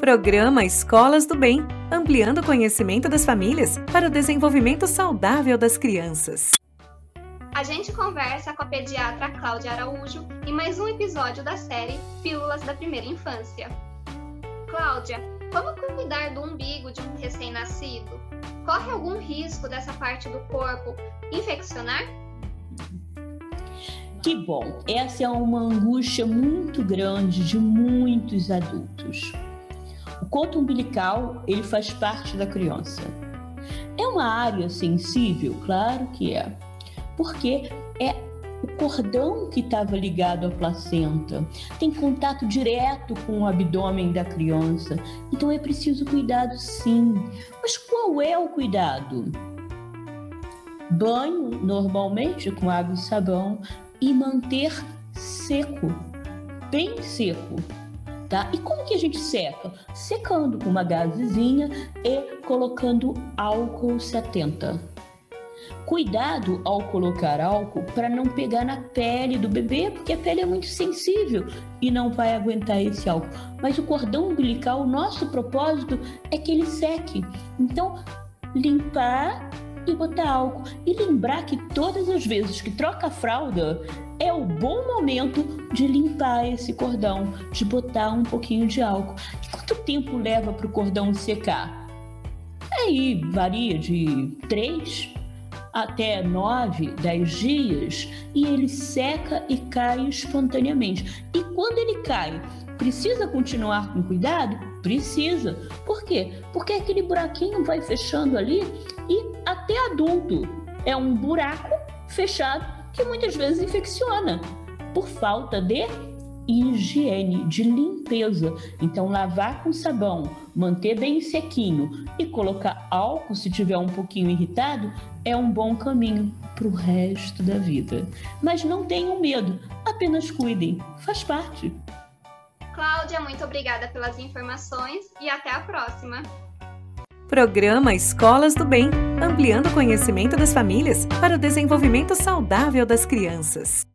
Programa Escolas do Bem, ampliando o conhecimento das famílias para o desenvolvimento saudável das crianças. A gente conversa com a pediatra Cláudia Araújo em mais um episódio da série Pílulas da Primeira Infância. Cláudia, como cuidar do umbigo de um recém-nascido? Corre algum risco dessa parte do corpo infeccionar? Que bom! Essa é uma angústia muito grande de muitos adultos. O coto umbilical, ele faz parte da criança. É uma área sensível? Claro que é. Porque é o cordão que estava ligado à placenta, tem contato direto com o abdômen da criança. Então é preciso cuidado sim. Mas qual é o cuidado? Banho normalmente com água e sabão e manter seco, bem seco tá? E como que a gente seca? Secando com uma gazezinha e colocando álcool 70. Cuidado ao colocar álcool para não pegar na pele do bebê, porque a pele é muito sensível e não vai aguentar esse álcool. Mas o cordão umbilical, o nosso propósito é que ele seque. Então, limpar e botar álcool. E lembrar que todas as vezes que troca a fralda, é o bom momento de limpar esse cordão, de botar um pouquinho de álcool. E quanto tempo leva para o cordão secar? Aí varia de 3 até 9, 10 dias e ele seca e cai espontaneamente. E quando ele cai, precisa continuar com cuidado? Precisa. Por quê? Porque aquele buraquinho vai fechando ali e até adulto é um buraco fechado que muitas vezes infecciona por falta de higiene, de limpeza. Então, lavar com sabão, manter bem sequinho e colocar álcool se tiver um pouquinho irritado é um bom caminho para o resto da vida. Mas não tenham medo, apenas cuidem, faz parte. Cláudia, muito obrigada pelas informações e até a próxima. Programa Escolas do Bem, ampliando o conhecimento das famílias para o desenvolvimento saudável das crianças.